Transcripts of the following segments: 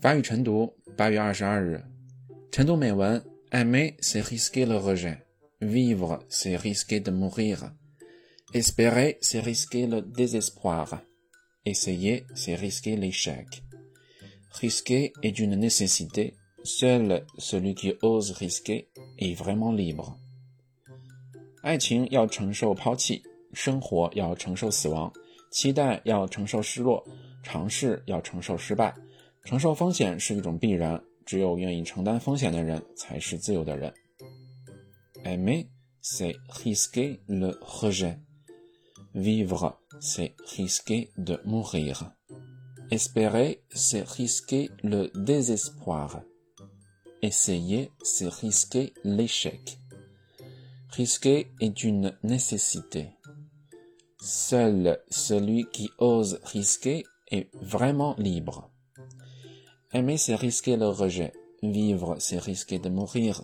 法语晨读八月二十二日，晨读美文：Aimer c'est risquer le rejet, vivre c'est risquer de mourir, espérer c'est risquer le désespoir, essayer c'est risquer l'échec. Risquer est une nécessité. Seul celui qui ose risquer est vraiment libre. 爱情要承受抛弃，生活要承受死亡，期待要承受失落，尝试要承受失败。承受风险是一种必然，只有愿意承担风险的人才是自由的人。Aimer, c'est risquer le rejet. Vivre, c'est risquer de mourir. Espérer, c'est risquer le désespoir. Essayer, c'est risquer l'échec. Risquer est une nécessité. Seul celui qui ose risquer est vraiment libre. Aimer, c'est risquer le rejet. Vivre, c'est risquer de mourir.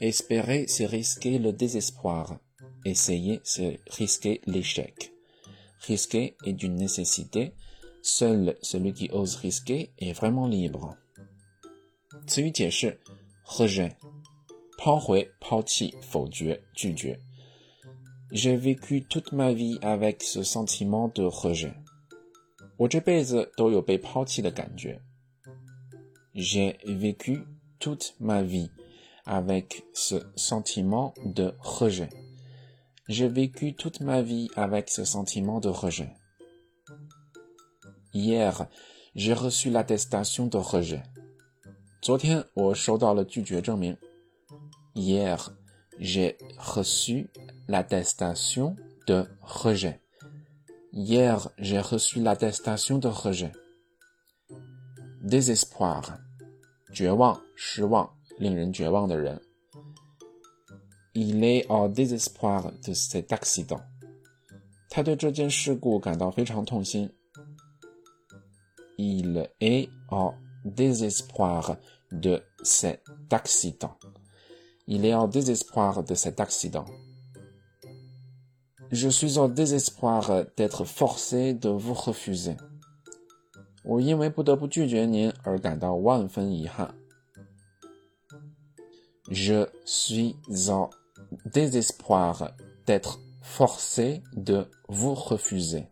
Espérer, c'est risquer le désespoir. Essayer, c'est risquer l'échec. Risquer est une nécessité. Seul celui qui ose risquer est vraiment libre. 词语解释：rejet，抛回、抛弃、否决、拒绝。J'ai vécu toute ma vie avec ce sentiment de rejet。我这辈子都有被抛弃的感觉。 J'ai vécu toute ma vie avec ce sentiment de rejet. J'ai vécu toute ma vie avec ce sentiment de rejet. Hier, j'ai reçu l'attestation de rejet. Hier, j'ai reçu l'attestation de rejet. Hier, j'ai reçu l'attestation de rejet désespoir，绝望、失望、令人绝望的人。Il est au désespoir de cet accident。他对这件事故感到非常痛心。Il est au désespoir de cet accident。Il est au désespoir de cet accident。Je suis au désespoir d'être forcé de vous refuser。 我因为不得不拒绝您而感到万分遗憾。Je suis en désespoir d'être forcé de vous refuser.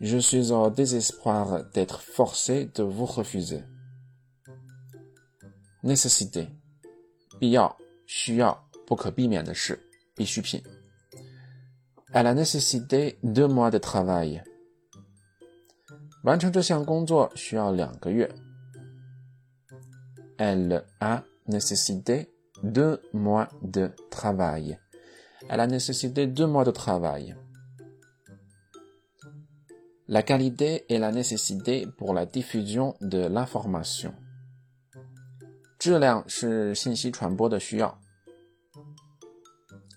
Je suis en désespoir d'être forcé de vous refuser. Nécessité，必要、需要、不可避免的事、必需品。Elle a nécessité deux mois de travail. 完成这项工作需要两个月。Elle a nécessité deux mois de travail. Elle a nécessité deux mois de travail. La qualité est la nécessité pour la diffusion de l'information. 质量是信息传播的需要。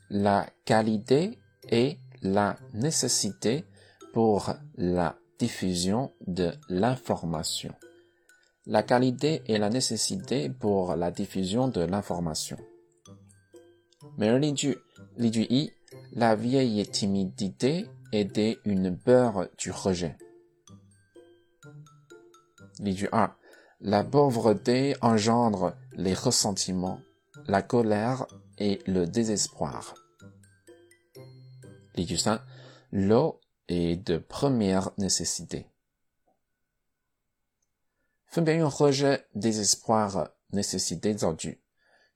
La qualité est la nécessité pour la diffusion de l'information. La qualité et la nécessité pour la diffusion de l'information. La vieille timidité était une peur du rejet. La pauvreté engendre les ressentiments, la colère et le désespoir. L'eau et de première nécessité. 分别用 rejet、désespoir、nécessité 造句，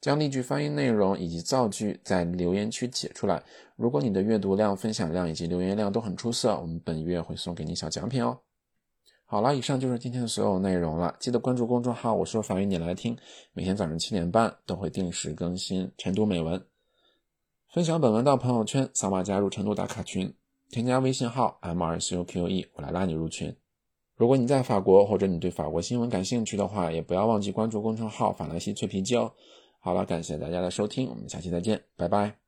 将例句发音内容以及造句在留言区写出来。如果你的阅读量、分享量以及留言量都很出色，我们本月会送给你小奖品哦。好了，以上就是今天的所有内容了。记得关注公众号“我说法语你来听”，每天早上七点半都会定时更新晨读美文，分享本文到朋友圈，扫码加入晨读打卡群。添加微信号 mrcuqe，我来拉你入群。如果你在法国，或者你对法国新闻感兴趣的话，也不要忘记关注公众号“法兰西脆皮鸡”哦。好了，感谢大家的收听，我们下期再见，拜拜。